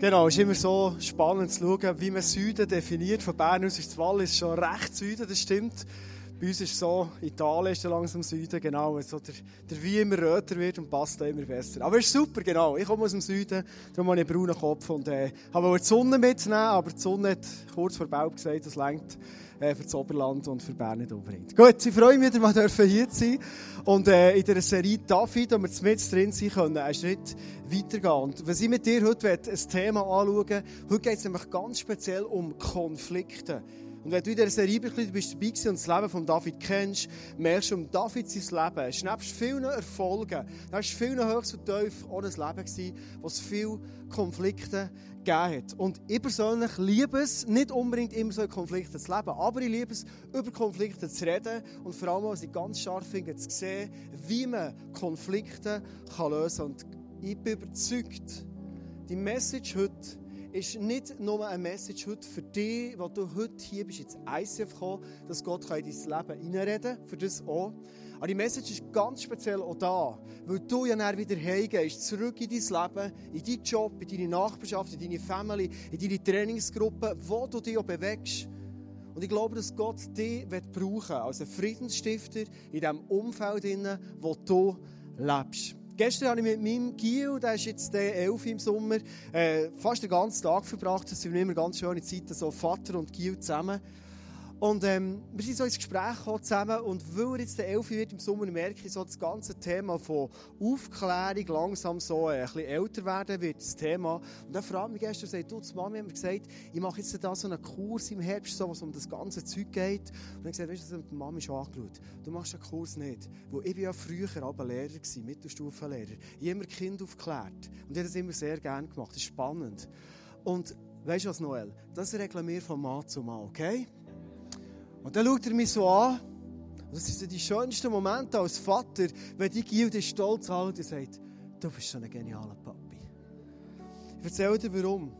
Genau, es ist immer so spannend zu schauen, wie man Süden definiert. Von Bern aus ist das Wallis schon recht Süden, das stimmt. Bei uns ist so, Italien ist langsam Süden, genau. So der, der Wein immer röter wird und passt immer besser. Aber es ist super, genau. Ich komme aus dem Süden, darum habe ich einen braunen Kopf und äh, habe die Sonne mitnehmen, aber die Sonne hat kurz vor Baub gesagt, das längt äh, für das Oberland und für Bern nicht unbedingt. Gut, ich freue mich, dass wir hier sein und äh, in dieser Serie David, wo wir mit drin sein können, einen Schritt weitergehen. Und was ich mit dir heute ein Thema anschauen heute geht es nämlich ganz speziell um Konflikte. Und wenn du in dieser Serie bist, bist dabei und das Leben von David kennst, merkst du um David sein Leben. Es nebst vielen Erfolgen, war vielen Höchst und Tief auch ein Leben gewesen, es viele Konflikte gegeben hat. Und ich persönlich liebe es, nicht unbedingt immer so in Konflikten zu leben, aber ich liebe es, über Konflikte zu reden und vor allem, was ich ganz scharf finde, zu sehen, wie man Konflikte kann lösen kann. Und ich bin überzeugt, die Message heute ist nicht nur eine Message heute für dich, wo du heute hier bist, ins ICF gekommen, dass Gott in dein Leben hineinreden kann, für das auch. Aber die Message ist ganz speziell auch da, weil du ja dann wieder heimgehst, zurück in dein Leben, in deinen Job, in deine Nachbarschaft, in deine Family, in deine Trainingsgruppe, wo du dich auch bewegst. Und ich glaube, dass Gott dich brauchen als ein Friedensstifter in dem Umfeld, wo du lebst. Gestern habe ich mit meinem Gil, der ist jetzt der elf im Sommer, äh, fast den ganzen Tag verbracht. Das sind immer ganz schöne Zeiten, so Vater und Gil zusammen. Und ähm, wir sind so ins Gespräch zusammen und weil er jetzt der Elfi wird im Sommer, merke ich so das ganze Thema von Aufklärung langsam so äh, ein bisschen älter werden wird, das Thema. Und dann fragt mich gestern, sagt, du, die Mami hat mir gesagt, ich mache jetzt da so einen Kurs im Herbst, so, was um das ganze Zeug geht. Und dann gesagt, weißt du, die Mami schon angeschaut, du machst den Kurs nicht. Wo ich war ja früher aber Lehrer gewesen, Mittelstufenlehrer. Ich habe immer Kinder aufgeklärt und ich habe das immer sehr gerne gemacht, das ist spannend. Und weißt du was, Noel, das regeln wir von Mal zu Mal, okay? Und dann schaut er mich so an. Und das sind die schönsten Momente als Vater, wenn die Gilde stolz hält und sagt, du bist so ein genialer Papi. Ich erzähle dir warum.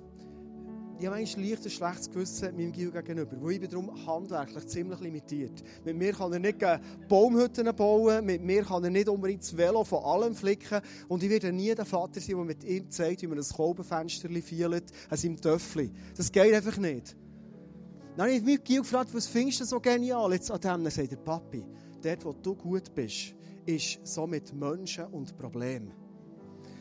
Ich habe eigentlich leicht ein schlechtes Gewissen meinem Gil gegenüber, weil ich bin darum handwerklich ziemlich limitiert. Mit mir kann er nicht Baumhütten bauen, mit mir kann er nicht unbedingt das Velo von allem flicken und ich werde nie der Vater sein, der mit ihm zeigt, wie man ein Kolbenfenster fielt an seinem Töffel. Das geht einfach nicht. Dann habe ich mich gefragt, was findest du so genial jetzt an dem? Dann sagt der Papi, dort, wo du gut bist, ist so mit Menschen und Problemen.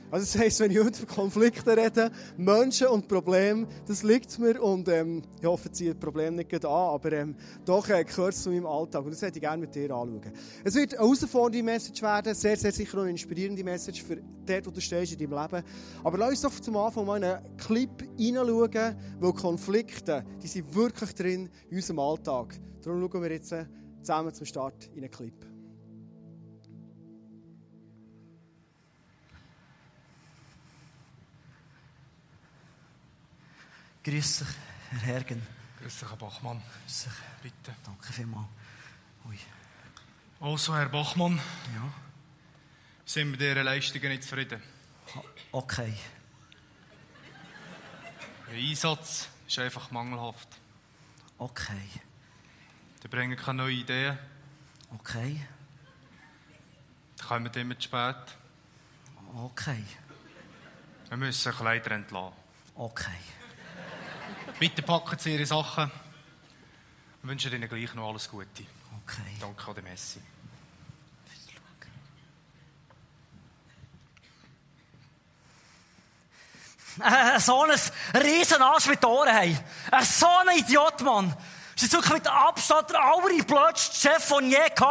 Also das heisst, wenn ich heute von Konflikten rede, Menschen und Probleme, das liegt mir und ähm, ich hoffe, ziehe das Problem nicht an, aber ähm, doch äh, gehört es zu meinem Alltag und das hätte ich gerne mit dir anschauen. Es wird eine herausfordernde Message werden, sehr, sehr sicher eine inspirierende Message für dort, wo du stehst in deinem Leben. Aber lass uns doch zum Anfang mal einen Clip hineinschauen, weil Konflikte, die sind wirklich drin in unserem Alltag. Darum schauen wir jetzt äh, zusammen zum Start in einen Clip. Grüß dich, Herr Hergen. Grüß dich, Herr Bachmann. Grüß dich. Bitte. Danke vielmals. Ui. Also, Herr Bachmann. Ja. Sind wir Ihren Leistungen nicht zufrieden? Okay. Der Einsatz ist einfach mangelhaft. Okay. Die bringen keine neuen Ideen. Okay. Die kommen immer zu spät. Okay. Wir müssen Kleider entlassen. Okay. Bitte packen Sie Ihre Sachen. Wir wünschen Ihnen gleich noch alles Gute. Okay. Danke an der Messi. Äh, so ein riesen Arsch mit Ohren haben. Äh, so ein Idiot, Mann. Das ist wirklich mit Abstand der allerblödste Chef, den ich je hatte.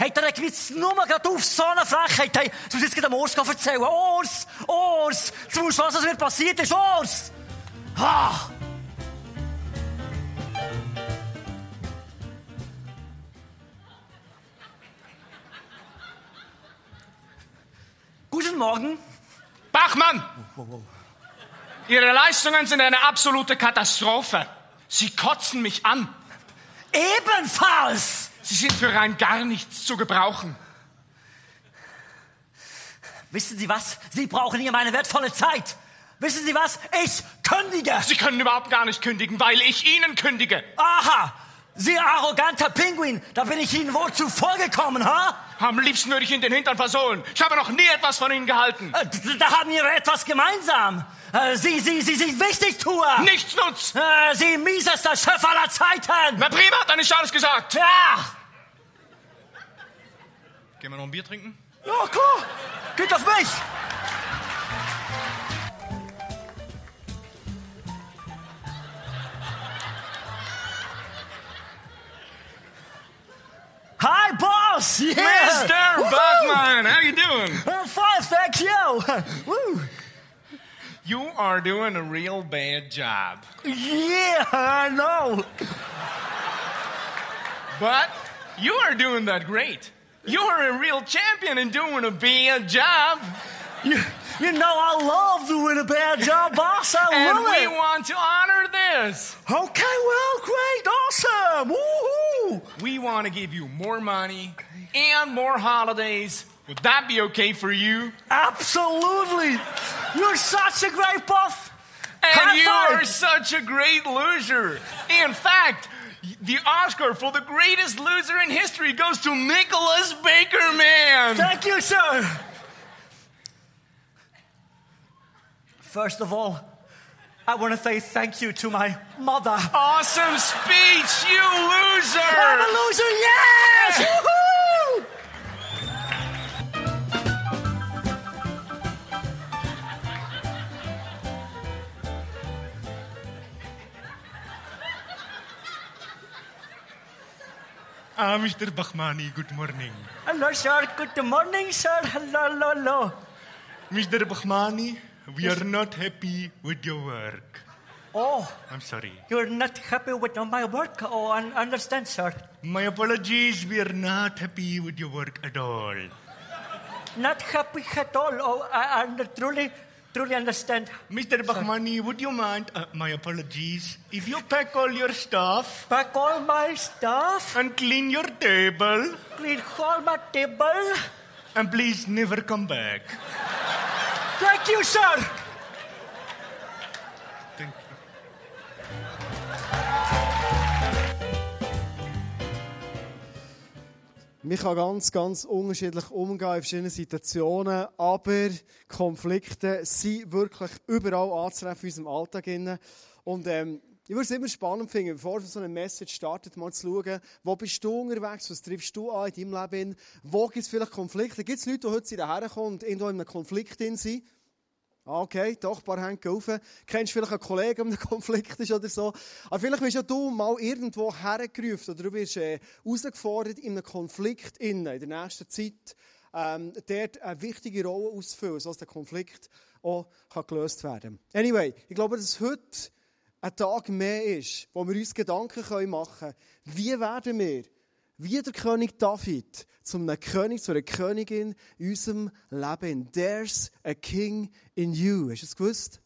Hat er jetzt nur gerade auf so eine Frechheit. Hey, du musst jetzt gerade dem Urs erzählen. Urs! Urs! Du musst was, was mir passiert ist. Urs! Ha! Morgen. Bachmann! Wow, wow. Ihre Leistungen sind eine absolute Katastrophe. Sie kotzen mich an. Ebenfalls! Sie sind für rein gar nichts zu gebrauchen. Wissen Sie was? Sie brauchen hier meine wertvolle Zeit. Wissen Sie was? Ich kündige. Sie können überhaupt gar nicht kündigen, weil ich Ihnen kündige. Aha! Sie arroganter Pinguin, da bin ich Ihnen wohl zuvor gekommen, ha? Am liebsten würde ich Ihnen den Hintern versohlen. Ich habe noch nie etwas von Ihnen gehalten. Äh, Da haben wir etwas gemeinsam. Äh, Sie, Sie, Sie sind Wichtigtuer. Nichtsnutz! Äh, Sie miesester Chef aller Zeiten. Na prima, dann ist alles gesagt. Ja. Gehen wir noch ein Bier trinken? Ja, klar. Geht auf mich. Yeah! Mr. Woohoo! Bachman, how you doing? I'm fine, thank you! Woo! You are doing a real bad job. Yeah, I know! But you are doing that great. You are a real champion in doing a bad job. You, you know I love doing a bad job, boss. I And love we want to honor this. Okay, well, great, awesome! Woohoo! We want to give you more money and more holidays. Would that be okay for you? Absolutely! You're such a great buff! And High you five. are such a great loser. In fact, the Oscar for the greatest loser in history goes to Nicholas Baker, man. Thank you, sir! First of all, I want to say thank you to my mother. Awesome speech, you loser! I'm a loser, yes! Woohoo! Ah, Mr. Bachmani, good morning. Hello, sir. Good morning, sir. Hello, hello, hello. Mr. Bachmani, we are not happy with your work. Oh, I'm sorry. you're not happy with my work? Oh, I understand, sir. My apologies, we are not happy with your work at all. Not happy at all. Oh, I, I truly, truly understand. Mr. Bachmani, would you mind, uh, my apologies, if you pack all your stuff Pack all my stuff, and clean your table, clean all my table. and please never come back. Thank you, sir. Thank you. Man kann ganz, ganz unterschiedlich umgehen in verschiedenen Situationen, aber Konflikte sind wirklich überall anzutreffen in unserem Alltag. Und ähm, ich würde es immer spannend finden, bevor so eine Message startet, mal zu schauen, wo bist du unterwegs, was triffst du an in deinem Leben, wo gibt es vielleicht Konflikte, gibt es Leute, die heute hierher kommen und irgendwo in einem Konflikt drin sind, Ah, Okay, doch, ein paar Hände auf. Kennst vielleicht einen Kollegen, der in einem Konflikt ist oder so? Aber vielleicht bist ja du mal irgendwo hergerufen oder du wirst äh, herausgefordert in einem Konflikt in der nächsten Zeit, ähm, dort eine wichtige Rolle auszufüllen, sodass der Konflikt auch gelöst werden kann. Anyway, ich glaube, dass heute ein Tag mehr ist, wo wir uns Gedanken machen können, wie werden wir wie der König David zu einem König, zu einer Königin in unserem Leben. There's a king in you. Hast du es gewusst?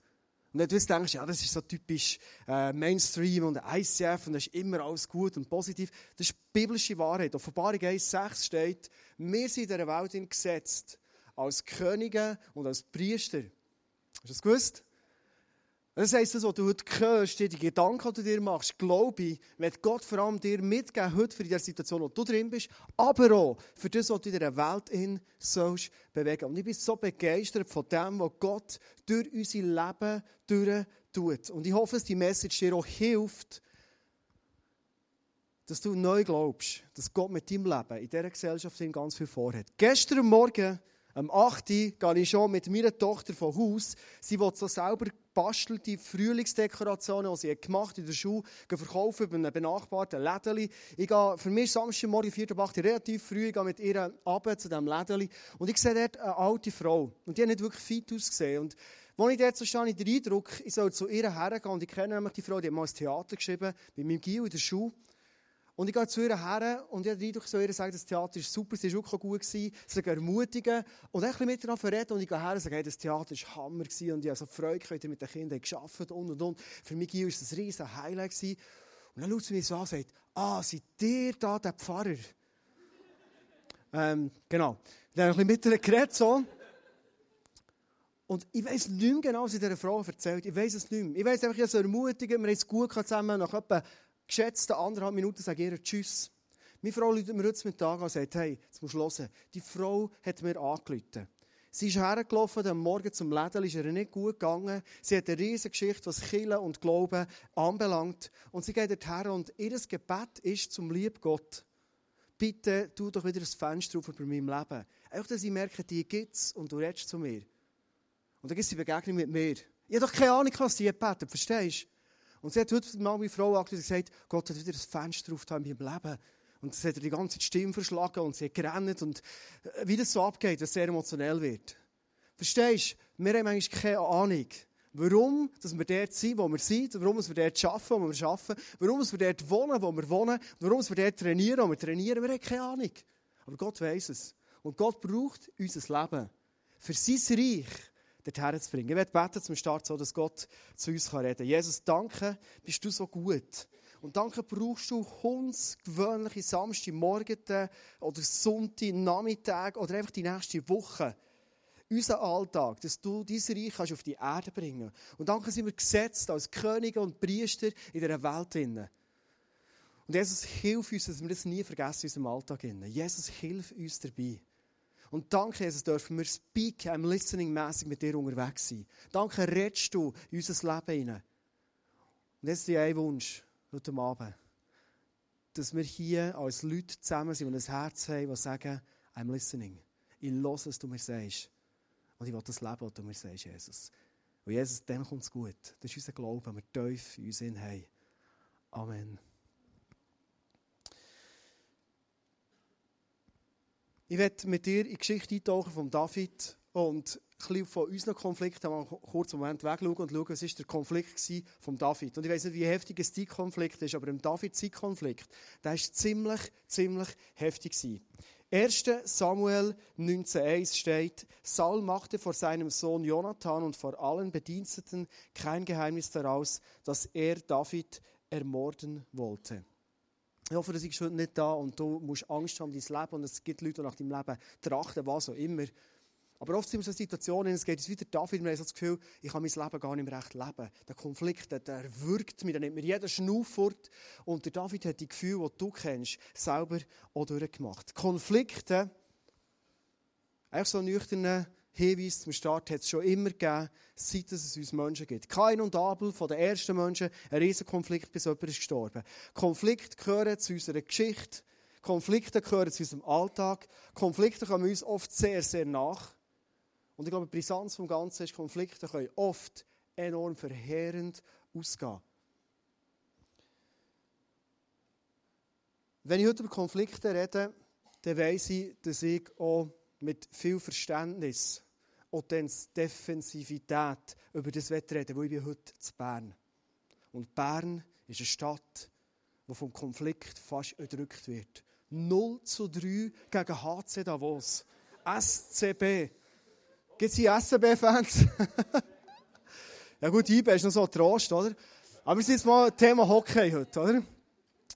Und wenn du jetzt denkst, ja, das ist so typisch äh, Mainstream und ICF und das ist immer alles gut und positiv, das ist biblische Wahrheit. Offenbarung 1,6 steht, wir sind in dieser Welt gesetzt als Könige und als Priester. Hast du das gewusst? Das heisst, das, was du heute hörst, die Gedanken, die du dir machst, glaube ich, wird Gott vor allem dir mitgeben, heute für die Situation, wo du drin bist, aber auch für das, was du in dieser Welt in sollst bewegen. Und ich bin so begeistert von dem, was Gott durch unser Leben durch tut. Und ich hoffe, dass die Message dir auch hilft, dass du neu glaubst, dass Gott mit deinem Leben in dieser Gesellschaft ganz viel vorhat. Gestern Morgen, am 8. Uhr, gehe ich schon mit meiner Tochter von Haus. Sie will so selber gebastelte Frühlingsdekorationen, die sie gemacht in der Schule, verkaufen bei einem benachbarten Lädeli. Ich gehe für mich Samstagmorgen, 4. Uhr, relativ früh, ich gehe mit ihr runter zu diesem Lädeli. Und ich sehe dort eine alte Frau. Und die hat nicht wirklich fit ausgesehen. Und als ich dort so habe ich den Eindruck, ich soll zu ihr hergehen. Und ich kenne nämlich die Frau, die hat mal ein Theater geschrieben, mit meinem Gil in der Schule. Und ich gehe zu ihr her und ich habe den ihr sagen, das Theater ist super, sie war auch gut, gewesen, sie ermutigen und ein bisschen mit ihr reden und ich gehe her und sage, hey, das Theater war Hammer gewesen und ich habe so Freude gehabt, mit den Kindern gearbeitet und und und. Für mich war es ein riesen Highlight gewesen. Und dann schaut sie mich so an und sagt, ah, seid ihr da der Pfarrer? ähm, genau. Dann habe ich ein bisschen mit ihr geredet, so. Und ich weiß nicht mehr genau, was ich dieser Frau erzählt Ich weiß es nicht mehr. Ich weiß einfach, ich habe sie ermutigen, wir haben es gut zusammen, nach etwa geschätzten anderthalb Minuten sage ich ihr Tschüss. Meine Frau läutet mir heute Mittag an und sagt, hey, jetzt musst du hören. Die Frau hat mir angerufen. Sie ist hergelaufen, am Morgen zum Läden, ist ihr nicht gut gegangen. Sie hat eine riesige Geschichte, was Kirche und Glauben anbelangt. Und sie geht dorthin und ihr Gebet ist zum lieben Gott. Bitte, tu doch wieder ein Fenster auf über meinem Leben. Einfach, dass ich merke, die gibt es und du redest zu mir. Und dann gibt es die Begegnung mit mir. Ich habe doch keine Ahnung, was sie gebetet verstehst du? Und sie hat heute mal meine Frau angeschaut und gesagt, Gott hat wieder ein Fenster auf in meinem Leben. Und das hat die ganze Stimme verschlagen und sie hat gerannt und äh, wie das so abgeht, dass es sehr emotionell wird. Verstehst du? Wir haben eigentlich keine Ahnung, warum dass wir dort sind, wo wir sind, warum wir dort arbeiten, wo wir arbeiten, warum wir dort wohnen, wo wir wohnen, warum wir dort trainieren, wo wir trainieren. Wir haben keine Ahnung. Aber Gott weiß es. Und Gott braucht unser Leben für sein Reich dorthin zu bringen. Ich werde beten zum Start, so dass Gott zu uns reden kann. Jesus, danke, bist du so gut. Und danke brauchst du hundsgewöhnliche Samstagmorgen oder Sonntagnachmittag oder einfach die nächste Woche. Unser Alltag, dass du dein Reich kannst auf die Erde bringen Und danke sind wir gesetzt als Könige und Priester in dieser Welt. Und Jesus, hilf uns, dass wir das nie vergessen in unserem Alltag. Jesus, hilf uns dabei. Und danke, Jesus, dürfen wir speak, I'm listening mäßig mit dir unterwegs sein. Danke, redest du in unser Leben hinein. Und jetzt ist ein Wunsch heute Abend, dass wir hier als Leute zusammen sind und ein Herz haben, die sagen, I'm listening. Ich höre, was du mir sagst. Und ich will das Leben, was du mir sagst, Jesus. Und Jesus, dann kommt es gut. Das ist unser Glaube, wir in uns haben. Amen. Ich werde mit dir in die Geschichte eintauchen von David und ein von unseren Konflikten mal kurz einen Moment wegschauen und schauen, was war der Konflikt von David. Und ich weiß nicht, wie heftig ein Zeitkonflikt ist, aber im David-Zeitkonflikt, der war ziemlich, ziemlich heftig. 1. Samuel 19,1 steht, Saul machte vor seinem Sohn Jonathan und vor allen Bediensteten kein Geheimnis daraus, dass er David ermorden wollte. Ich hoffe, du bist nicht da und du musst Angst haben um dein Leben und es gibt Leute, die nach deinem Leben trachten, was auch immer. Aber oft sind wir so Situationen, es geht uns wieder David, wir haben so das Gefühl, ich kann mein Leben gar nicht mehr recht leben. Der Konflikt, der, der wirkt mir, der nimmt mir jeden Schnuff fort. Und der David hat die Gefühle, die du kennst, selber auch durchgemacht. Konflikte, einfach so nüchterne Hinweis zum Start hat es schon immer gegeben, seit es uns Menschen gibt. Kain und Abel, von den ersten Menschen, ein riesen Konflikt, bis jemand ist gestorben. Konflikte gehören zu unserer Geschichte. Konflikte gehören zu unserem Alltag. Konflikte kommen uns oft sehr, sehr nach. Und ich glaube, die Brisanz vom Ganzen ist, Konflikte können oft enorm verheerend ausgehen. Wenn ich heute über Konflikte rede, dann weiss ich, dass ich auch mit viel Verständnis und Defensivität über das reden, wo ich bin heute zu Bern. Und Bern ist eine Stadt, die vom Konflikt fast erdrückt wird. 0 zu 3 gegen HC Davos. SCB. Gibt es hier SCB-Fans? ja gut, IB ist noch so ein Trost, oder? Aber sind jetzt mal Thema Hockey heute, oder?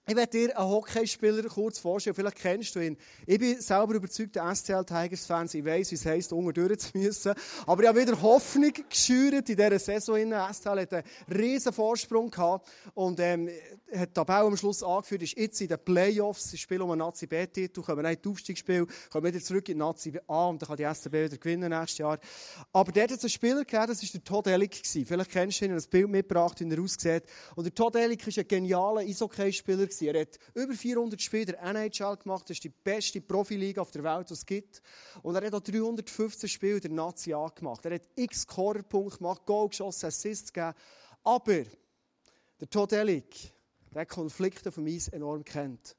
Ich werde dir einen Hockeyspieler kurz vorstellen. Vielleicht kennst du ihn. Ich bin selber überzeugter SCL Tigers-Fan. Ich weiss, wie es heisst, unten durch zu müssen. Aber ich habe wieder Hoffnung geschürt in dieser Saison. SCL hat einen riesen Vorsprung gehabt. Und, ähm, hat die Tabelle am Schluss angeführt, ist jetzt in den Playoffs. Sie spielen um einen Nazi B-Titel, kommen nicht in Aufstiegsspiel, kommen wieder zurück in den Nazi A und dann kann die SCB wieder gewinnen nächstes Jahr. Aber der hat jetzt einen Spieler gegeben, das war der Todd Ellick. Vielleicht kennst du ihn, ein Bild mitgebracht, wie er aussieht. Und der Todd Ellick ist ein genialer Eishockey-Spieler Er hat über 400 Spiele der NHL gemacht. Das ist die beste Profiliga auf der Welt, die es gibt. Und er hat auch 315 Spiele der Nazi gemacht. Er hat x Scorerpunkte gemacht, Goal geschossen, Assists gegeben. Aber der Todd Ellick, der Konflikte von Eis enorm kennt.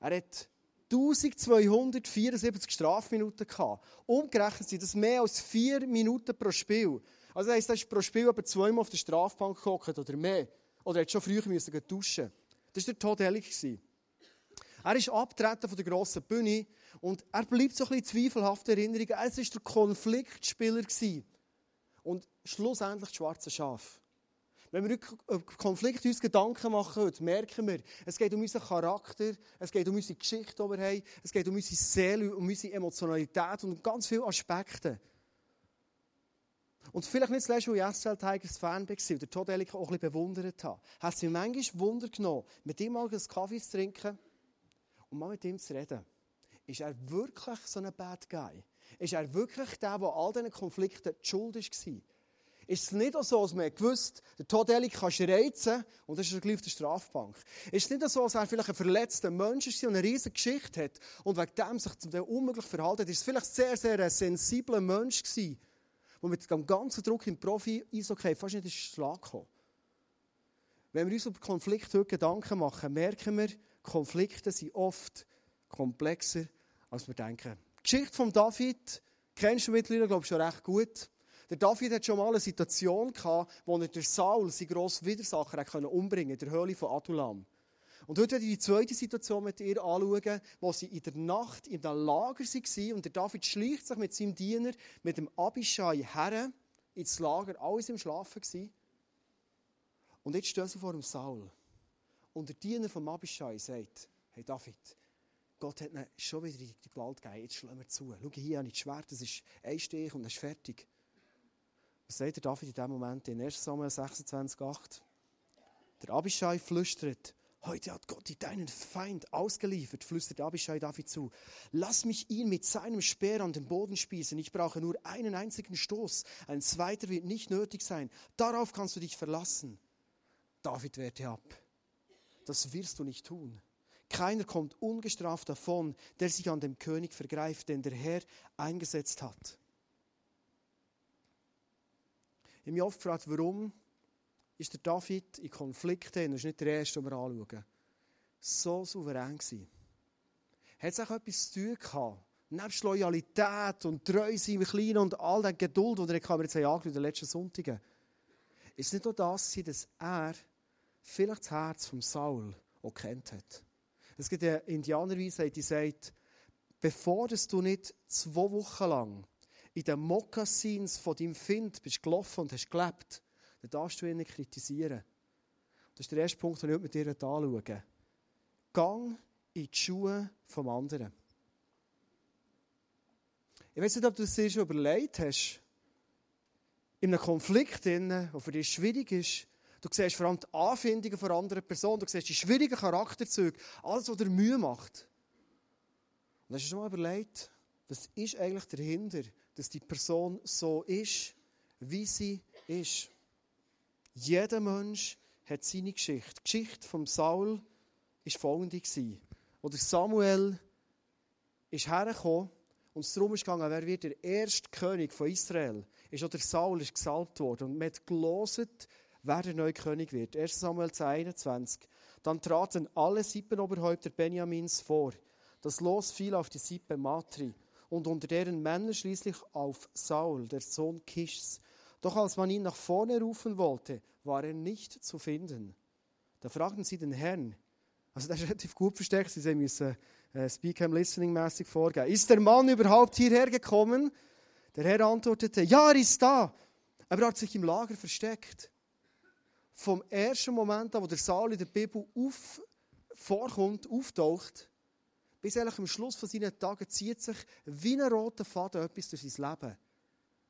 Er hat 1274 Strafminuten gehabt. Umgerechnet sind das mehr als vier Minuten pro Spiel. Also das heisst, er ist pro Spiel aber zweimal auf der Strafbank gehockt oder mehr. Oder er hat schon früher müssen. Das war der Todd Ellick. Er ist abgetreten von der grossen Bühne und er bleibt so ein bisschen zweifelhafte Erinnerung. Er war der Konfliktspieler. Und schlussendlich das schwarze Schaf. Wenn wir über Konflikt uns Gedanken machen, merken wir, es geht um unseren Charakter, es geht um unsere Geschichte, die wir haben, es geht um unsere Seele, um unsere Emotionalität und um ganz viele Aspekte. Und vielleicht nicht zuletzt, weil ich SL Tigers Fan war und der Todd Ellick auch ein bisschen bewundert habe, hat es mir manchmal Wunder genommen, mit ihm mal einen Kaffee zu trinken und mal mit ihm zu reden. Ist er wirklich so ein Bad Guy? Ist er wirklich der, der all diesen Konflikten die schuld war? Ist es nicht so, dass man gewusst der Todeli kann reizen und das ist er gleich auf der Strafbank? Ist es nicht so, dass er vielleicht ein verletzter Mensch ist und eine riesige Geschichte hat und wegen dem sich zum unmöglich verhalten hat? Ist es vielleicht sehr, sehr ein sensibler Mensch gewesen, der mit dem ganzen Druck im Profi-Eishockey fast nicht in den Schlag kam? Wenn wir uns über Konflikte heute Gedanken machen, merken wir, Konflikte sind oft komplexer, als wir denken. Die Geschichte von David kennst du mittlerweile, glaube ich, schon recht gut. Der David hat schon mal eine Situation gehabt, wo er der Saul, seinen grossen Widersacher, umbringen in der Höhle von Adulam. Und heute werde ich die zweite Situation mit ihr anschauen, wo sie in der Nacht in einem Lager waren und der David schleicht sich mit seinem Diener, mit dem Abishai her ins Lager, alles im Schlafen gewesen. Und jetzt stehen sie vor dem Saul. Und der Diener von Abishai sagt, hey David, Gott hat ihnen schon wieder die Gewalt gegeben, jetzt schlagen wir zu. Schau, hier habe das Schwert, das ist ein Stich und das ist fertig. Was sagt der David in diesem Moment in 1 Samuel 26,8? Der Abishai flüstert, heute hat Gott dir deinen Feind ausgeliefert, flüstert Abishai David zu. Lass mich ihn mit seinem Speer an den Boden spießen. Ich brauche nur einen einzigen Stoß. Ein zweiter wird nicht nötig sein. Darauf kannst du dich verlassen. David wehrte ab. Das wirst du nicht tun. Keiner kommt ungestraft davon, der sich an dem König vergreift, den der Herr eingesetzt hat. Ich habe mich oft gefragt, warum ist der David in Konflikten, das ist nicht der erste, den wir anschauen, so souverän gewesen? Hat es auch etwas zu tun gehabt? Nebst Loyalität und Treu sein im Kleinen und all der Geduld, die er jetzt angeschaut in den letzten Sonntagen, ist es nicht nur das, dass er vielleicht das Herz von Saul auch kennt hat. Es gibt eine Indianerweisheit, die sagt, bevor du nicht zwei Wochen lang in den Mokassins von deinem Find bist gelaufen und hast gelebt, dann darfst du ihn nicht kritisieren. Das ist der erste Punkt, den ich mit dir anschauen Gang in die Schuhe vom anderen. Ich weiß nicht, ob du es dir schon überlegt hast, in einem Konflikt, der für dich schwierig ist, Du siehst vor allem die Anfindungen von anderen Personen. Du siehst die schwierigen Charakterzüge. Alles, was dir Mühe macht. Und hast du schon mal überlegt, was ist eigentlich dahinter, dass die Person so ist, wie sie ist? Jeder Mensch hat seine Geschichte. Die Geschichte von Saul war folgende. Oder Samuel ist hergekommen und es darum ging, wer wird der erste König von Israel ist. Oder Saul ist gesalbt worden. Und man hat gelesen, wer der neue König wird. 1 Samuel 21. Dann traten alle Sippenoberhäupter Benjamins vor. Das Los fiel auf die Sippe Matri und unter deren Männer schließlich auf Saul, der Sohn Kischs. Doch als man ihn nach vorne rufen wollte, war er nicht zu finden. Da fragten sie den Herrn, also das ist relativ gut versteckt, sie müssen äh, Speak and Listening mäßig vorgehen. Ist der Mann überhaupt hierher gekommen? Der Herr antwortete, ja, er ist da, aber er hat sich im Lager versteckt vom ersten Moment an, wo der Saal in der Bibel auf, vorkommt, auftaucht, bis eigentlich am Schluss von seinen Tagen zieht sich wie ein roter Faden etwas durch sein Leben.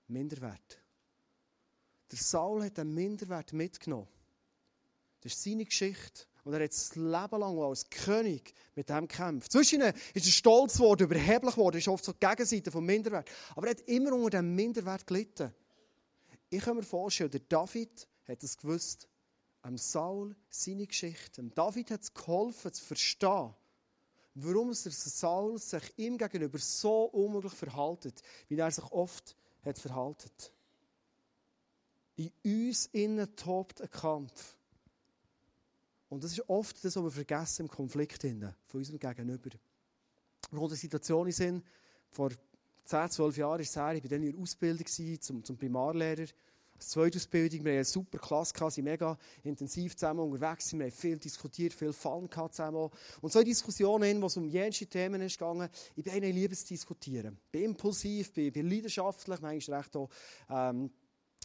Minderwert. Der Saul hat einen Minderwert mitgenommen. Das ist seine Geschichte. Und er hat das Leben lang als König mit dem gekämpft. Zwischen ihnen ist er stolz geworden, überheblich geworden, ist oft so die Gegenseite vom Minderwert. Aber er hat immer unter dem Minderwert gelitten. Ich kann mir vorstellen, der David hat es gewusst am Saul seine Geschichte. David hat es geholfen zu verstehen, warum es der Saul sich ihm gegenüber so unmöglich verhaltet, wie er sich oft hat verhalten. In uns innen tobt ein Kampf. Und das ist oft das, was wir vergessen im Konflikt von unserem Gegenüber. Wir kommen eine in Sinn, vor 10, 12 Jahren ist her, ich war dann in der Ausbildung zum, zum Primarlehrer zweite Ausbildung. Wir hatten eine super Klasse, waren mega intensiv zusammen unterwegs, wir haben viel diskutiert, viel Fun zusammen. Und so Diskussionen, wo es um jenste Themen gegangen, ich bin einer Liebe zu diskutieren. Ich bin impulsiv, bin, bin leidenschaftlich, manchmal recht auch, ähm,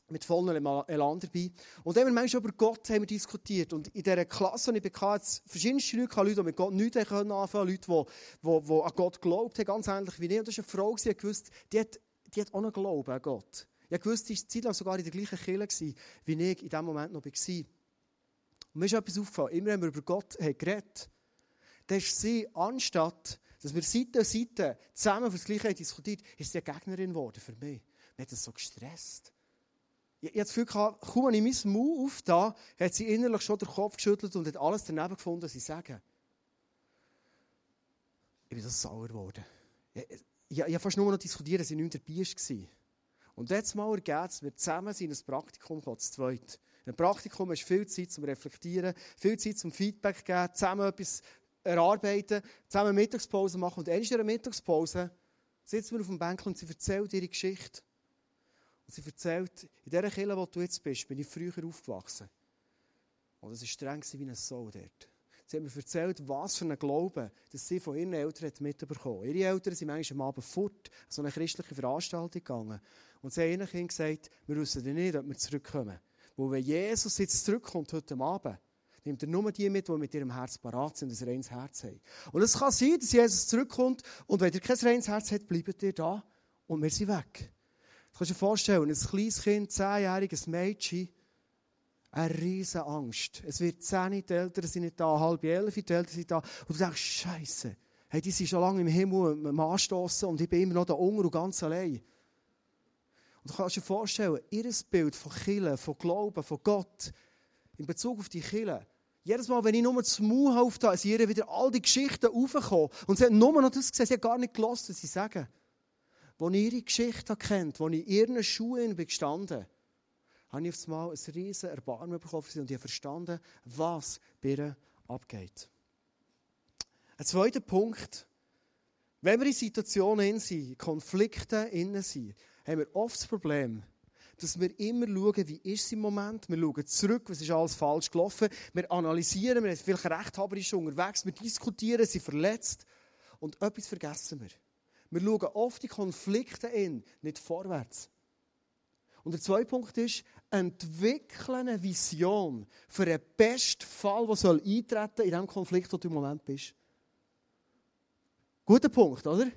mit vollem Elan dabei. Und dann haben wir manchmal über Gott haben wir diskutiert. Und in dieser Klasse, die ich bekam, verschiedenste Leute, Leute, die mit Gott nichts anfangen konnten, Leute, die, die, die an Gott glaubt haben, ganz ähnlich wie ich. Und das war eine Frau, die gewusst, die hat, die hat auch noch Glauben an Gott. Ich wusste, sie war Zeit lang sogar in der gleichen Kirche, wie ich in diesem Moment noch war. Und mir ist etwas aufgefallen. Immer wenn wir über Gott geredet haben, dann ist sie, anstatt dass wir Seite an Seite zusammen für das Gleiche diskutiert, ist sie eine Gegnerin geworden für mich. Mir hat das so gestresst. Ich, ich das Gefühl, kaum habe ich mein Mund aufgetan, hat sie innerlich schon den Kopf geschüttelt und hat alles daneben gefunden, was sie sagen. Ich bin so sauer geworden. Ich, ich, ich habe fast nur noch diskutiert, dass ich nicht dabei war. Und jetzt mal ergeht es, wir zusammen sind in ein Praktikum zu zweit. In einem Praktikum hast du viel Zeit zum Reflektieren, viel Zeit zum Feedback geben, zusammen etwas erarbeiten, zusammen Mittagspause machen. Und in einer Mittagspause sitzen wir auf dem Bänkel und sie erzählt ihre Geschichte. Und sie erzählt, in dieser Kirche, wo du jetzt bist, bin ich früher aufgewachsen. Und es war streng wie ein Soul dort. Sie hat mir erzählt, was für einen Glauben dass sie von ihren Eltern mitbekommen hat. Ihre Eltern sind manchmal am Abend fort, an so eine christliche Veranstaltung gegangen. Und sie haben ihnen gesagt, wir wissen nicht, ob wir zurückkommen. Weil wenn Jesus jetzt zurückkommt heute Abend, nimmt er nur die mit, die mit ihrem Herz parat sind und ein reines Herz haben. Und es kann sein, dass Jesus zurückkommt und wenn ihr kein reines Herz habt, bleibt ihr da und wir sind weg. Du kannst dir vorstellen, ein kleines Kind, zehnjähriges Mädchen, eine riesige Angst. Es wird zehn, die Eltern sind nicht da, halb elf, die Eltern sind da. Und du denkst, Scheiße, hey, die sind schon lange im Himmel am Anstoßen und ich bin immer noch da unten und ganz allein. Und du kannst dir vorstellen, ihr Bild von Kille, von Glauben, von Gott, in Bezug auf die Kille, jedes Mal, wenn ich nur das Maul aufgetan sind ihr wieder all die Geschichten aufgekommen. Und sie haben nur noch das gesehen, sie haben gar nicht gelassen, was sie sagen. Ich ihre Geschichte kennt, ich in ihren Schuhen gestanden habe ich auf einmal ein riesen Erbarmen bekommen und ich habe verstanden, was bei ihr abgeht. Ein zweiter Punkt. Wenn wir in Situationen sind, Konflikte innen sind, haben wir oft das Problem, dass wir immer schauen, wie ist es im Moment. Wir schauen zurück, was ist alles falsch gelaufen. Wir analysieren, wir sind vielleicht rechthaberisch unterwegs, wir diskutieren, sind verletzt. Und etwas vergessen wir. Wir schauen oft die Konflikte in, nicht vorwärts. Und der zweite Punkt ist, entwickle eine Vision für den besten Fall, der soll in dem Konflikt, wo du im Moment bist. Guter Punkt, oder?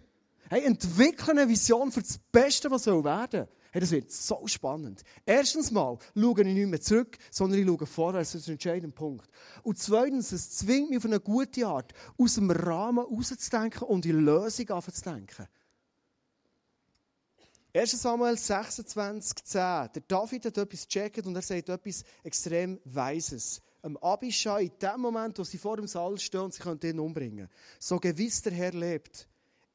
Hey, entwickle eine Vision für das Beste, was soll. Hey, das wird so spannend. Erstens mal schaue ich nicht mehr zurück, sondern ich schaue vorwärts. Das ist ein entscheidender Punkt. Und zweitens, es zwingt mich auf eine gute Art, aus dem Rahmen rauszudenken und in Lösung anzudenken. 1. Samuel 26, 10. Der David hat etwas gecheckt und er sagt etwas extrem Weises. Am Abishai, in dem Moment, wo sie vor dem Saal stehen und sie können ihn umbringen. So gewiss der Herr lebt.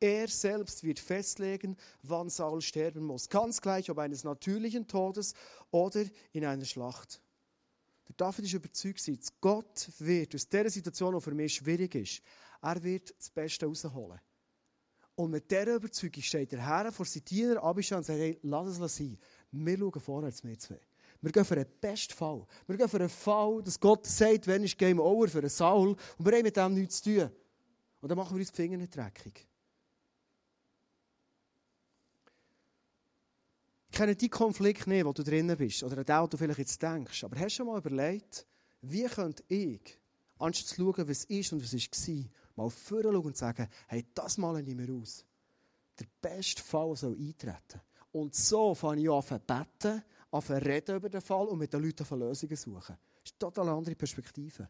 Er selbst wird festlegen, wann Saul sterben muss. Ganz gleich, ob eines natürlichen Todes oder in einer Schlacht. Der David ist überzeugt, dass Gott wird aus dieser Situation, die für mich schwierig ist, er wird das Beste rausholen. Und mit dieser Überzeugung steht der Herr vor seinen Diener Abisha und sagt, hey, lass es sein. Wir schauen vorwärts, wir zwei. Wir gehen für einen besten Fall. Wir gehen für einen Fall, dass Gott sagt, wenn ist Game Over für einen Saul. Und wir haben mit dem nichts zu tun. Und dann machen wir uns die Finger nicht dreckig. Ich kenne die Konflikt nicht, wo du drinnen bist. Oder an den, du vielleicht jetzt denkst. Aber hast du schon mal überlegt, wie könnte ich, anstatt zu schauen, was ist und was war, mal vorschauen und sagen, hey, das male ich mir aus. Der beste Fall soll eintreten. Und so fange ich an zu beten, an zu reden über den Fall und mit den Leuten von Lösungen suchen. Das ist eine total andere Perspektive.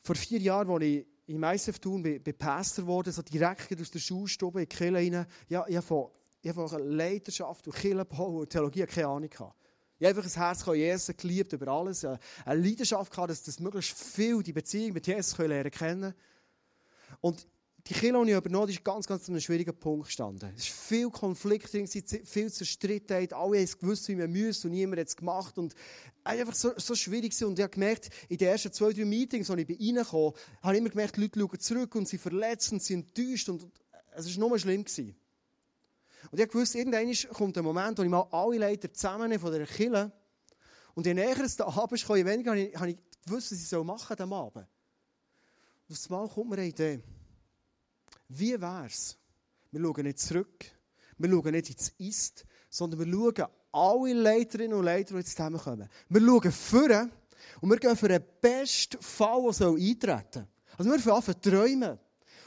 Vor vier Jahren, als ich im ISF tun bin, bin Pastor geworden, so direkt aus der Schulstube in die Kirche rein. Ja, ich habe von, ich habe von Leidenschaft und Kirchenbau und Theologie keine Ahnung gehabt. Ich habe einfach ein Herz Jesus geliebt über alles. Eine Leidenschaft gehabt, dass das möglichst viel die Beziehung mit Jesus lernen kennen. Und die Kirche, die ich übernommen ist ganz, ganz an einem schwierigen Punkt gestanden. Es war viel Konflikt viel Zerstrittenheit. Alle haben gewusst, wie man müsste und niemand hat es gemacht. Und einfach so, so schwierig war. Und ich habe gemerkt, in den ersten zwei, drei Meetings, als ich reingekommen habe ich immer gemerkt, die Leute schauen zurück und sind verletzt und sind enttäuscht. Und es war nur schlimm. Gewesen. Und ich wusste, irgendwann kommt ein Moment, wo ich mal alle Leiter zusammen von der Kille und je näher es da Abend kam, je weniger habe ich, gewusst, was ich machen soll am Abend. Und auf einmal kommt mir eine Idee. Wie wäre es? Wir schauen nicht zurück, wir schauen nicht ins Ist, sondern wir schauen alle Leiterinnen und Leiter, die jetzt zusammenkommen. Wir schauen vor und wir gehen für den besten Fall, der eintreten soll. Also wir fangen an zu träumen.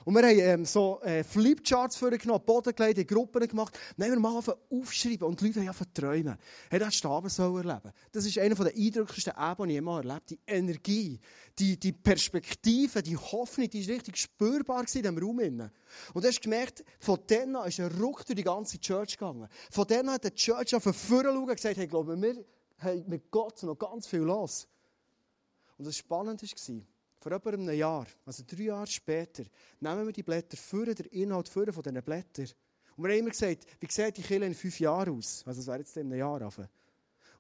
Und wir haben ähm, so äh, Flipcharts vorgenommen, Boden gelegt, in Gruppen gemacht. Dann haben wir mal aufschreiben und die Leute haben angefangen träumen. Hey, das Abend so erleben. Das ist einer der eindrücklichsten Abende, die ich jemals erlebt Die Energie, die, die Perspektive, die Hoffnung, die ist richtig spürbar in diesem Raum. Und du hast gemerkt, von dann an ist ein Ruck durch die ganze Church gegangen. Von dann an hat die Church auf den Führer und gesagt, hey, glaube wir haben mit Gott noch ganz viel los. Und das Spannende war, vor etwa einem Jahr, also drei Jahre später, nehmen wir die Blätter, führen den Inhalt führen von diesen Blättern. Und wir haben immer gesagt, wie sieht die Kille in fünf Jahren aus? Also, das wäre jetzt in einem Jahr. Auf. Und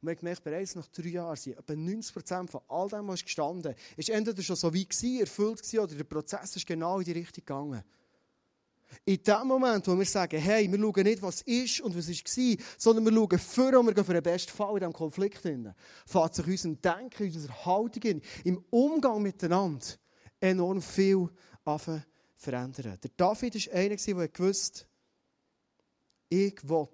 wir haben gemerkt, bereits nach drei Jahren sind etwa 90% von all dem, was gestanden ist, entweder schon so wie gewesen, erfüllt gewesen, oder der Prozess ist genau in die Richtung gegangen. In dem Moment, wo wir sagen, hey, wir schauen nicht, was ist und was war, sondern wir schauen vor und wir gehen für den besten Fall in diesem Konflikt hin, fährt sich unser Denken, unsere Haltung im Umgang miteinander enorm viel verändern. Der David war einer, der gewusst ich will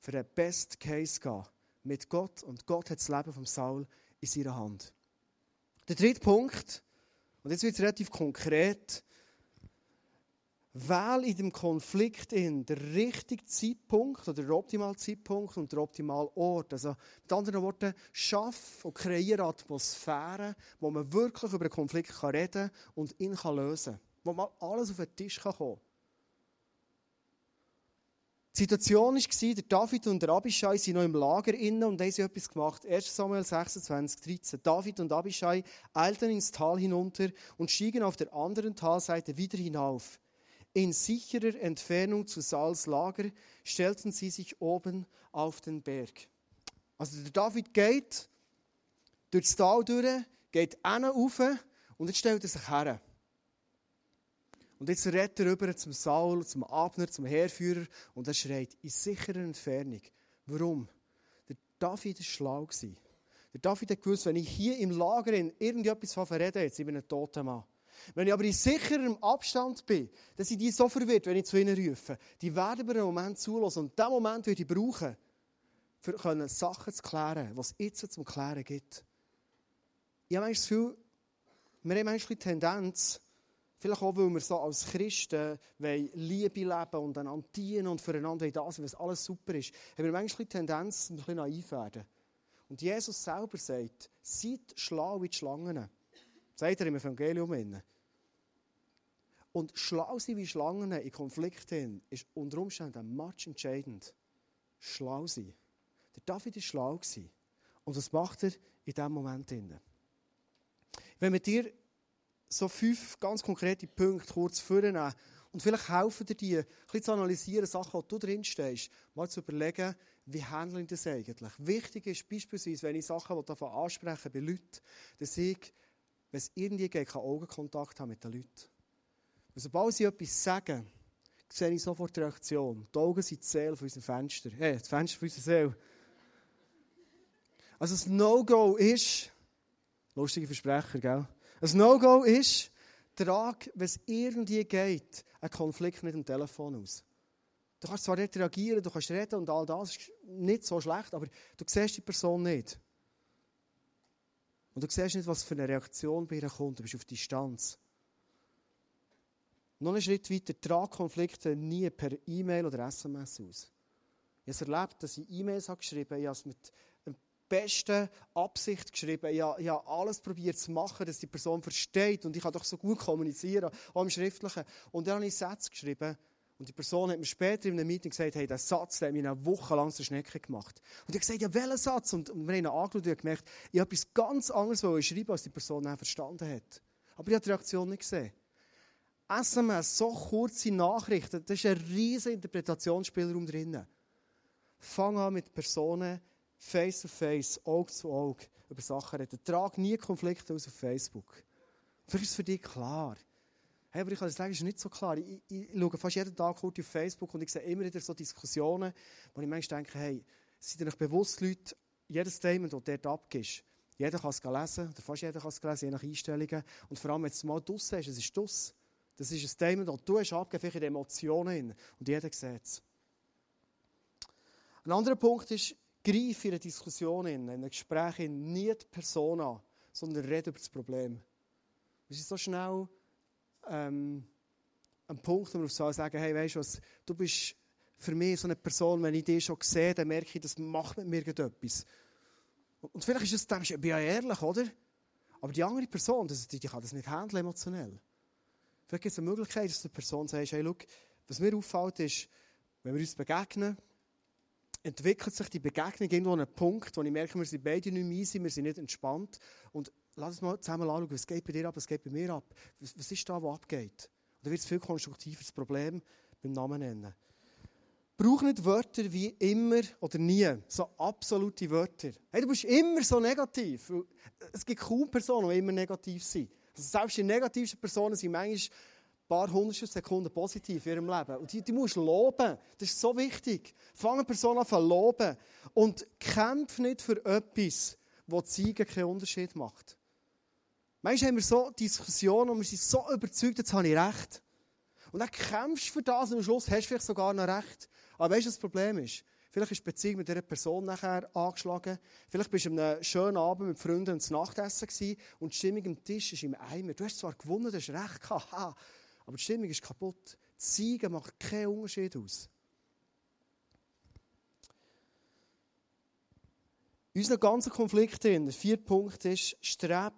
für den Best Case gehen mit Gott und Gott hat das Leben von Saul in seiner Hand. Der dritte Punkt, und jetzt wird es relativ konkret, Wähl in dem Konflikt in der richtige Zeitpunkt oder der optimale Zeitpunkt und der optimale Ort. Also mit anderen Worten, schaff und kreiere Atmosphären, wo man wirklich über den Konflikt kann reden und ihn kann lösen kann. Wo mal alles auf den Tisch kann kommen Die Situation war, der David und der Abishai sind noch im Lager innen und haben etwas gemacht. 1 Samuel 26, 13. David und Abishai eilten ins Tal hinunter und stiegen auf der anderen Talseite wieder hinauf. In sicherer Entfernung zu Sauls Lager stellten sie sich oben auf den Berg. Also der David geht durch das Tal durch, geht hinten rauf und jetzt stellt er sich her. Und jetzt redet er rüber zum Saul, zum Abner, zum Heerführer und er schreit in sicherer Entfernung. Warum? Der David war schlau. Der David hat gewusst, wenn ich hier im Lager in irgendetwas rede, jetzt bin ich ein toter Mann. Wenn ich aber in sicherem Abstand bin, dann sind die so verwirrt, wenn ich zu ihnen rufe. Die werden mir einen Moment zulassen. Und diesen Moment würde ich brauchen, können Sachen zu klären, was es jetzt zum Klären gibt. Ich habe das Gefühl, wir haben manchmal die Tendenz, vielleicht auch, weil wir so als Christen Liebe leben und einander dienen und füreinander da sind, was alles super ist, haben wir manchmal die Tendenz, ein bisschen naiv werden. Und Jesus selber sagt, seid schlau wie die Schlangen. Sagt er im Evangelium. Und schlau sein wie Schlangen in Konflikten ist unter Umständen match entscheidend. Schlau sein. Der David war schlau. Und das macht er in diesem Moment. Wenn wir dir so fünf ganz konkrete Punkte kurz vornehmen und vielleicht helfen dir die, ein bisschen zu analysieren, Sachen, wo du drin stehst, mal zu überlegen, wie handle ich das eigentlich? Wichtig ist beispielsweise, wenn ich Sachen davon anspreche bei Leuten, dass ich wenn es irgendwie geht, kann Augenkontakt haben mit den Leuten. Und sobald sie etwas sagen, sehe ich sofort die Reaktion. Die Augen sind die Seele von unserem Fenster. Hey, das Fenster von unserer Seele. Also das No-Go ist, lustige Versprecher, gell? Ein No-Go ist, trag, wenn es irgendwie geht, einen Konflikt mit dem Telefon aus. Du kannst zwar nicht reagieren, du kannst reden und all das ist nicht so schlecht, aber du siehst die Person nicht. Und du siehst nicht, was für eine Reaktion bei ihr kommt. Du bist auf Distanz. Noch einen Schritt weiter, trage Konflikte nie per E-Mail oder SMS aus. Ich habe erlebt, dass ich E-Mails geschrieben habe. Ich habe es mit der besten Absicht geschrieben. Ich habe, ich habe alles probiert zu machen, dass die Person versteht. Und ich kann doch so gut kommunizieren, auch im Schriftlichen. Und dann habe ich Sätze geschrieben, und die Person hat mir später in einem Meeting gesagt, hey, der Satz, der hat mich eine Woche lang zur Schnecke gemacht. Und ich habe gesagt, ja, welcher Satz? Und, wir haben ihn angeschaut und gemerkt, ich habe etwas ganz anderes schreiben, als die Person dann verstanden hat. Aber ich habe die Reaktion nicht gesehen. SMS, so kurze Nachrichten, da ist ein riesiger Interpretationsspielraum drin. Fang an mit Personen face to face, Auge zu Auge über Sachen reden. Trag nie Konflikte aus auf Facebook. Vielleicht ist es für dich klar. Hey, aber ich kann sagen, es ist nicht so klar. Ich, ich, ich schaue fast jeden Tag kurz auf Facebook und ich sehe immer wieder so Diskussionen, wo ich manchmal denke, hey, seid ihr euch bewusst, Leute, jedes Statement, das dort abgibst, jeder kann es lesen, oder fast jeder kann es lesen, je nach Einstellungen. Und vor allem, wenn du es mal draussen hast, es ist draus. Das ist ein Statement, das du hast abgegeben, vielleicht in Emotionen. Und jeder sieht es. Ein anderer Punkt ist, greif in eine Diskussion in, in einem Gespräch in, nie die Person an, sondern rede über das Problem. Wir sind so schnell ähm, ein Punkt, wo wir sagen, hey, weißt du was, du bist für mich so eine Person, wenn ich dich schon sehe, dann merke ich, das macht mit mir etwas. Und vielleicht ist es, denkst du, ich bin ja ehrlich, oder? Aber die andere Person, die, die kann das nicht handeln emotionell. Vielleicht gibt es eine Möglichkeit, dass du der Person sagst, hey, schau, was mir auffällt, ist, wenn wir uns begegnen, entwickelt sich die Begegnung irgendwo an einem Punkt, wo ich merke, wir sind beide nicht mehr easy, wir sind nicht entspannt. Und lass uns mal zusammen anschauen, was geht bei dir ab, was geht bei mir ab. Was, was ist da, was abgeht? Dann wird es viel konstruktiver, das Problem beim Namen nennen. Brauch nicht Wörter wie immer oder nie. So absolute Wörter. Hey, du bist immer so negativ. Es gibt kaum Personen, die immer negativ sind. Also selbst die negativsten Personen sind manchmal ein paar hundertstel Sekunden positiv in ihrem Leben. Und die, die musst du loben. Das ist so wichtig. Fang eine Person an zu loben. Und kämpf nicht für etwas, das Zeigen keinen Unterschied macht. Manchmal haben wir so Diskussionen und wir sind so überzeugt, jetzt habe ich recht. Und dann kämpfst du für das und am Schluss hast du vielleicht sogar noch recht. Aber weißt du, was das Problem ist? Vielleicht ist die Beziehung mit dieser Person nachher angeschlagen. Vielleicht bist du an einem schönen Abend mit Freunden zu Nachtessen gewesen und die Stimmung am Tisch ist im Eimer. Du hast zwar gewonnen, du hast recht gehabt, aber die Stimmung ist kaputt. Die macht keinen Unterschied aus. Unser ganzer Konflikt in der vierte Punkt ist, streb,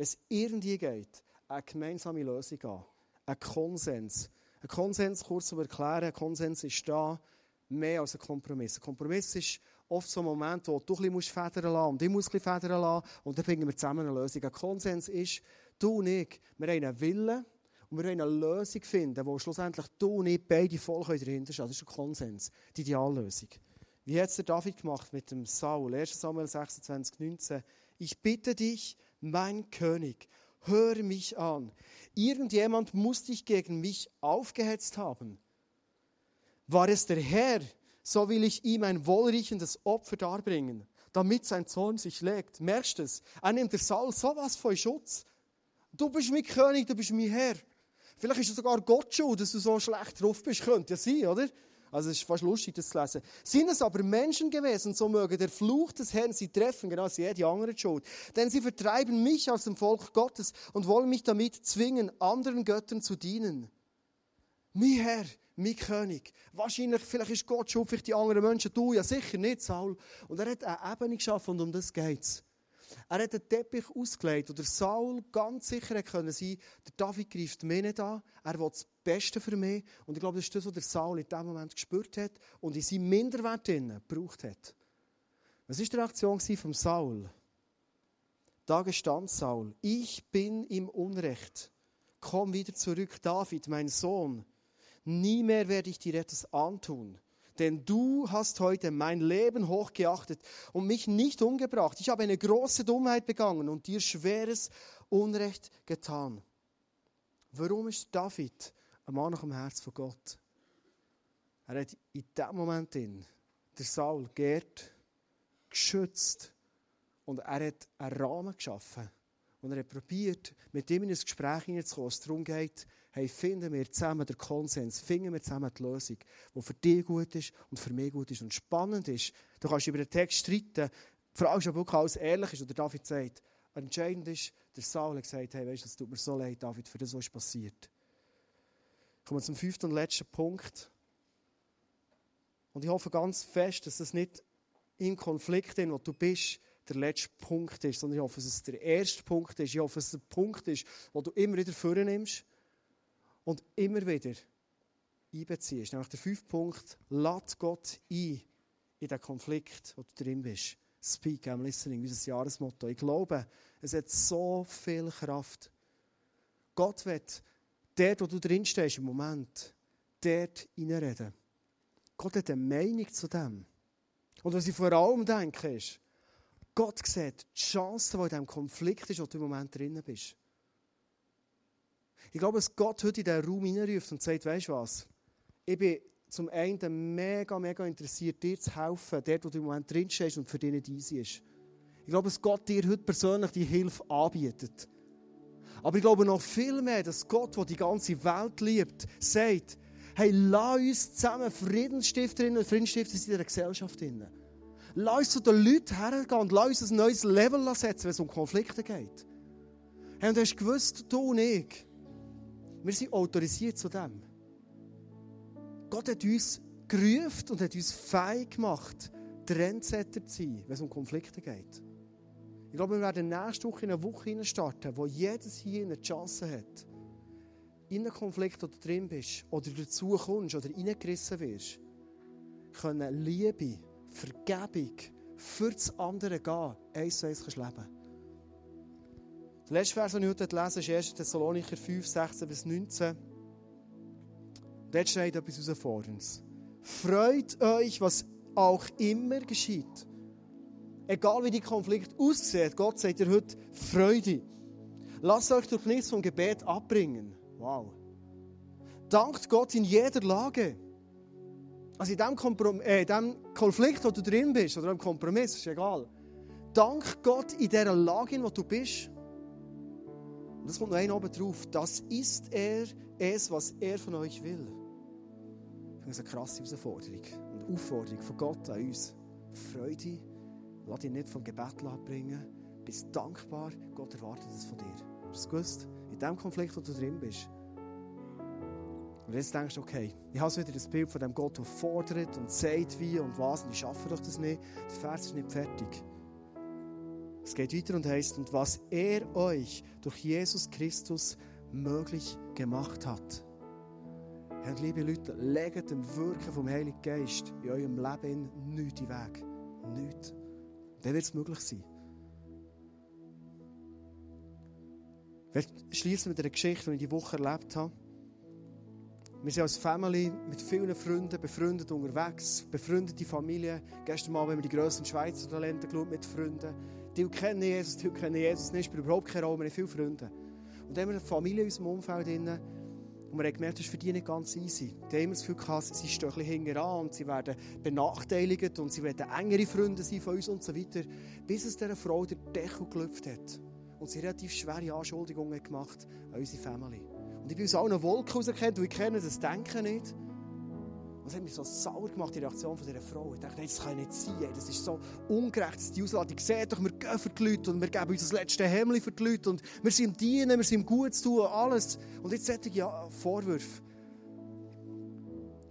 wenn es irgendwie geht, eine gemeinsame Lösung an. Ein Konsens. Ein Konsens, kurz zu erklären, ein Konsens ist da mehr als ein Kompromiss. Ein Kompromiss ist oft so ein Moment, wo du ein bisschen federn lassen und ich muss ein bisschen federn lassen und dann finden wir zusammen eine Lösung. Ein Konsens ist, du und ich, wir haben einen Willen und wir wollen eine Lösung finden, wo schlussendlich du und ich beide voll dahinter stehen. Das ist ein Konsens, die Ideallösung. Wie hat es der David gemacht mit dem Saul? 1 Samuel 26, 19. Ich bitte dich, mein König, höre mich an. Irgendjemand muss dich gegen mich aufgehetzt haben. War es der Herr, so will ich ihm ein wohlriechendes Opfer darbringen, damit sein Zorn sich legt. Merkst du es? Er nimmt der Saul sowas von Schutz. Du bist mein König, du bist mein Herr. Vielleicht ist es sogar Gott schuld, dass du so schlecht drauf bist. Könnte ja sein, oder? Also es ist fast lustig, das zu lesen. Sind es aber Menschen gewesen, so möge der Fluch des Herrn sie treffen, genau als jede andere schuld. Denn sie vertreiben mich aus dem Volk Gottes und wollen mich damit zwingen, anderen Göttern zu dienen. Mein Herr, mein König. Wahrscheinlich, vielleicht ist Gott schuld, vielleicht die anderen Menschen. Du ja sicher nicht, Saul. Und er hat eine Ebene geschaffen und um das geht es. Er hat den Teppich ausgelegt und der Saul ganz sicher können sein, der David greift mich nicht an, er will das Beste für mich. Und ich glaube, das ist das, was der Saul in dem Moment gespürt hat und in seinem Minderwert gebraucht hat. Was war die Reaktion von Saul? Da gestand Saul, ich bin im Unrecht. Komm wieder zurück, David, mein Sohn. Nie mehr werde ich dir etwas antun. Denn du hast heute mein Leben hochgeachtet und mich nicht umgebracht. Ich habe eine große Dummheit begangen und dir schweres Unrecht getan. Warum ist David ein Mann nach dem Herz von Gott? Er hat in diesem Moment in der Saul geehrt, geschützt und er hat einen Rahmen geschaffen. Und er hat probiert, mit ihm in ein Gespräch hineinzukommen, es darum geht, hey, finden wir zusammen den Konsens, finden wir zusammen die Lösung, die für dich gut ist und für mich gut ist. Und spannend ist, du kannst über den Text streiten, fragst, ob wirklich alles ehrlich ist, oder David sagt, entscheidend ist, der Saul hat gesagt, hey, weißt du, es tut mir so leid, David, für das, was ist passiert. Kommen wir zum fünften und letzten Punkt. Und ich hoffe ganz fest, dass es nicht im Konflikt, in wo du bist, der letzte Punkt ist, sondern ich hoffe, dass es der erste Punkt ist. Ich hoffe, dass es der Punkt ist, wo du immer wieder vornimmst und immer wieder einbeziehst. Nämlich der fünfte Punkt, lad Gott ein in den Konflikt, wo du drin bist. Speak, I'm listening, unser Jahresmotto. Ich glaube, es hat so viel Kraft. Gott wird dort, wo du drin stehst im Moment, dort reinreden. Gott hat eine Meinung zu dem. Und was ich vor allem denke, ist, Gott sieht die Chance, die in diesem Konflikt ist, wo du im Moment drin bist. Ich glaube, dass Gott heute in diesen Raum hineinruft und sagt, weißt du was? Ich bin zum einen mega, mega interessiert, dir zu helfen, dort, wo du im Moment drinstehst und für dich nicht easy ist. Ich glaube, dass Gott dir heute persönlich die Hilfe anbietet. Aber ich glaube noch viel mehr, dass Gott, der die ganze Welt liebt, sagt, hey, lass uns zusammen Friedensstifterinnen und Friedensstifter in dieser Gesellschaft. Lass uns zu den Leuten hergehen und lass uns ein neues Level setzen, wenn es um Konflikte geht. Hey, und du hast gewusst, du und ich, Wir sind autorisiert zu dem. Gott hat uns gerufen und hat uns fähig gemacht, Trendsetter zu sein, wenn es um Konflikte geht. Ich glaube, wir werden nächste Woche in eine Woche starten, wo jedes hier eine Chance hat, in einem Konflikt, wo du drin bist, oder dazu kommst, oder reingerissen wirst, können Liebe, Vergebung für das andere gehen, eins zu eins leben Der letzte Vers, den ich heute lese, ist 1. Thessalonicher 5, 16 bis 19. Dort steht etwas herausfordernd. Freut euch, was auch immer geschieht. Egal wie die Konflikt aussieht, Gott sagt dir heute Freude. Lasst euch durch nichts vom Gebet abbringen. Wow. Dankt Gott in jeder Lage. Also in dem, Komprom äh, in dem Konflikt, wo du drin bist, oder im Kompromiss, ist egal. Dank Gott in der Lage, in der du bist. Und das kommt noch ein oben drauf. Das ist er, es, was er von euch will. Das ist eine krasse Herausforderung und Aufforderung von Gott an uns. Freude, lass dich nicht vom Gebet abbringen. Bist dankbar, Gott erwartet es von dir. Hast du es gewusst? In dem Konflikt, wo du drin bist. Und jetzt denkst du, okay, ich habe wieder das Bild von dem Gott, der fordert und sagt wie und was, und ich schaffe doch das nicht. Der Vers ist nicht fertig. Es geht weiter und heißt, und was er euch durch Jesus Christus möglich gemacht hat. Und liebe Leute, legt dem Wirken vom Heiligen Geist in eurem Leben nichts in den Weg. Nichts. Dann wird es möglich sein. Wir schließen mit einer Geschichte, die ich die Woche erlebt habe. Wir sind als Family mit vielen Freunden befreundet unterwegs, befreundete Familie. Gestern Mal haben wir die grössten Schweizer Talente geschaut mit Freunden. Die kennen Jesus, die kennen Jesus nicht, spielt überhaupt keine Rolle, wir haben viele Freunde. Und dann haben wir eine Familie in unserem Umfeld und wir haben gemerkt, das ist für die nicht ganz easy. Die haben das Gefühl gehabt, sie stehen ein bisschen hinten an und sie werden benachteiligt und sie werden engere Freunde sein von uns und so weiter. Bis es dieser Frau der Deckel gelüpft hat. Und sie relativ schwere Anschuldigungen gemacht an unsere Family. Und ich bin aus allen Wolken rausgekommen, und ich kenne das Denken nicht. Das hat mich so sauer gemacht, die Reaktion von dieser Frau. Ich dachte, nein, das kann nicht sein. Das ist so ungerecht, dass die Ausladung sieht doch, wir gehen für die Leute und wir geben uns das letzte Hemmli für die Leute und wir sind im Dienen, wir sind im Gutes tun, alles. Und jetzt solche ja, Vorwürfe.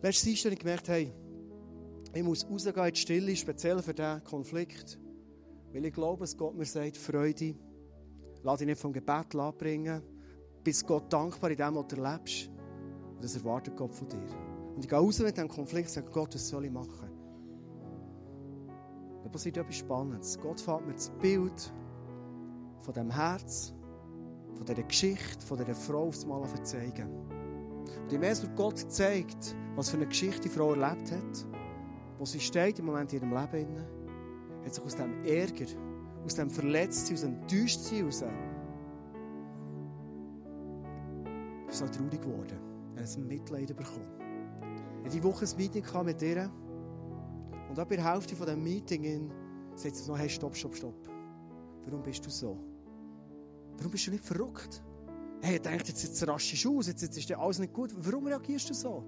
Letztes Jahr habe ich gemerkt, hey, ich muss rausgehen in die Stille, speziell für diesen Konflikt. Weil ich glaube, dass Gott mir sagt, Freude, lass dich nicht vom Gebet abbringen, bist Gott dankbar in dem, was du erlebst. Und das erwartet Gott von dir. Und ich gehe raus mit diesem Konflikt und sage, Gott, was soll ich machen? Da passiert etwas Spannendes. Gott fällt mir das Bild von dem Herz, von dieser Geschichte, von dieser Frau aufs Mal zeigen. Und je mehr Gott zeigt, was für eine Geschichte die Frau erlebt hat, wo sie steht im Moment in ihrem Leben, hat sich aus dem Ärger, aus dem Verletztsein, aus dem Enttäuschtsein heraus so traurig geworden. Er hat ein Mitleid bekommen. Ich diese Woche ein Meeting mit ihr. Und ab der Hälfte von Meeting sagt sie noch, hey, stopp, stopp, stopp. Warum bist du so? Warum bist du nicht verrückt? Hey, ich denke, jetzt, jetzt rasch du aus, jetzt, jetzt ist alles nicht gut. Warum reagierst du so?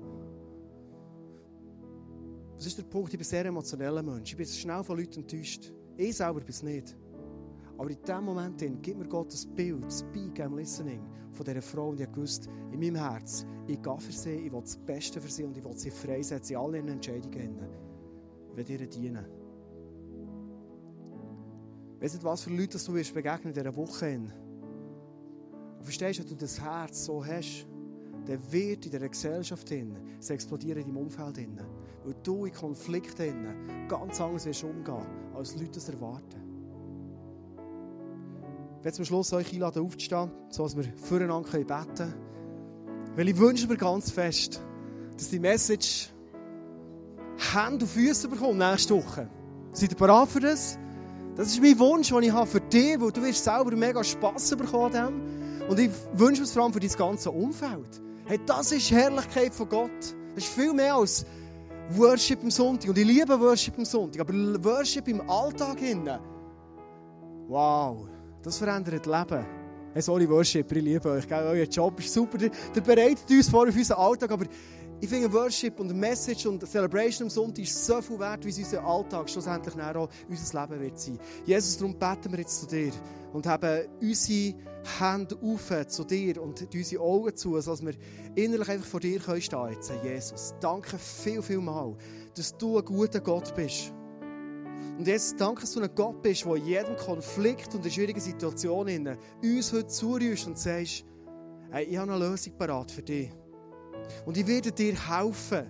Das ist der Punkt, ich bin ein sehr emotioneller Mensch. Ich bin schnell von Leuten enttäuscht. Ich selber bin es nicht. Aber in diesem Moment gibt mir Gott das Bild, das Speak am Listening von dieser Frau und ich gewusst, in meinem Herz, ich gehe für sie, ich will das Beste für sie und ich will sie freisetzen in all ihren Entscheidungen. Ich will ihr dienen. Weißt du, was für Leute du wirst begegnen in dieser Woche? Und verstehst du, wenn du das Herz so hast, dann wird in dieser Gesellschaft es explodieren in deinem Umfeld. Weil du in Konflikten ganz anders wirst umgehen, als Leute es erwarten. Ich werde zum Schluss euch einladen, aufzustehen, so dass wir füreinander beten können. Weil ich wünsche mir ganz fest, dass die Message Hände und Füße bekommt nächste Woche. Seid ihr bereit für das? Das ist mein Wunsch, den ich habe für dich, weil du wirst selber mega Spass bekommen an Und ich wünsche mir es vor allem für dein ganze Umfeld. Hey, das ist Herrlichkeit von Gott. Das ist viel mehr als Worship am Sonntag. Und ich liebe Worship am Sonntag. Aber Worship im Alltag. Wow. Das verändert Leben. Hey, sorry, Worship, ich liebe euch. Gell? Euer Job ist super. Der bereitet uns vor auf unseren Alltag. Aber Ich finde, Worship und Message und Celebration am Sonntag ist so viel wert, wie es unser Alltag schlussendlich auch unser Leben wird sein. Jesus, darum beten wir jetzt zu dir und haben unsere Hände auf zu dir und unsere Augen zu, sodass wir innerlich einfach vor dir stehen können. Jetzt, Jesus, danke viel, viel mal, dass du ein guter Gott bist. Und jetzt danke, dass du ein Gott bist, der in jedem Konflikt und in schwierigen Situationen uns heute zurührst und sagst, hey, ich habe eine Lösung parat für dich. Und ich werde dir helfen,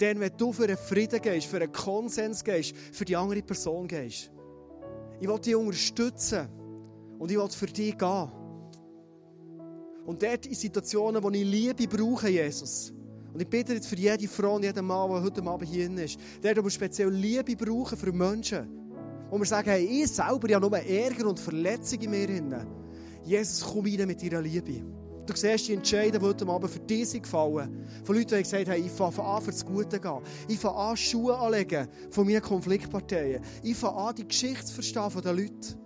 denn wenn du für einen Frieden gehst, für einen Konsens gehst, für die andere Person gehst. Ich will dich unterstützen und ich will für dich gehen. Und dort in Situationen, wo ich Liebe brauche, Jesus. Und ich bitte jetzt für jede Frau und jeden Mann, der heute Abend hier ist, der, der speziell Liebe brauchen für Menschen. Wo wir sagen, hey, ich selber habe nur Ärger und Verletzungen in mir. Jesus, komm rein mit deiner Liebe. Du siehst die Entscheidungen, die heute Abend für dich gefallen. Von Leuten, die gesagt haben, ich fange an, für das Gute zu gehen. Ich fange an, Schuhe anlegen von meinen Konfliktparteien. Ich fange an, die Geschichte zu verstehen von den Leuten.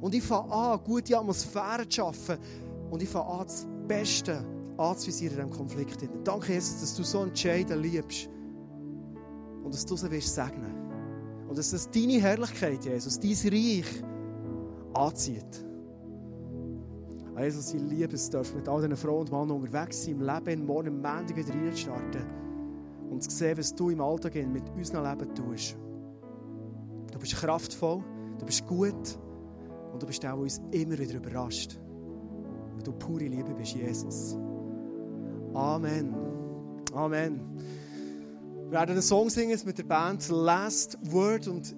Und ich fange an, gute Atmosphäre zu schaffen. Und ich fange an, das Beste anzuvisieren in diesem Konflikt. Danke, Jesus, dass du so Entscheidungen liebst. Und dass du sie wirst segnen. Und dass das deine Herrlichkeit, Jesus, dein Reich anzieht. Jesus, ich liebe es, darf mit all diesen Frauen und Männern unterwegs sein, im Leben, morgen am Montag wieder reinzustarten und zu sehen, was du im Alltag mit unserem Leben tust. Du bist kraftvoll, du bist gut und du bist auch, uns immer wieder überrascht. Weil du pure Liebe bist, Jesus. Amen. Amen. Wir werden einen Song singen mit der Band Last Word und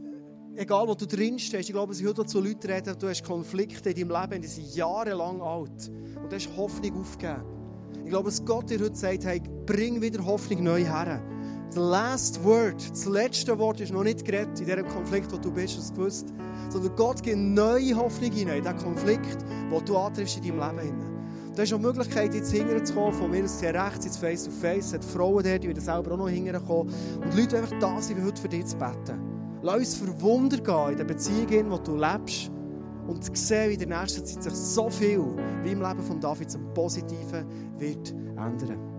egal wo du drin stehst, ich glaube, es heute zu Leuten reden, du hast Konflikte in deinem Leben, die sind jahrelang alt und du hast Hoffnung aufgegeben. Ich glaube, dass Gott dir heute sagt, hey, bring wieder Hoffnung neu her. The last word, das letzte Wort ist noch nicht geredet in diesem Konflikt, wo du bist, das gewusst. Sondern Gott gibt neue Hoffnung hinein in diesen Konflikt, den du antriffst in deinem Leben. Du hast auch die Möglichkeit, jetzt hinterzukommen, von mir aus sehr rechts, jetzt face to face. Es Frauen dort, die wieder selber auch noch hinterkommen. Und Leute einfach da sind, heute für dich zu beten. Lass uns verwundert gehen in der Beziehung, in der du lebst. Und sehen, wie in der nächsten Zeit sich so viel wie im Leben von David zum Positiven wird ändern.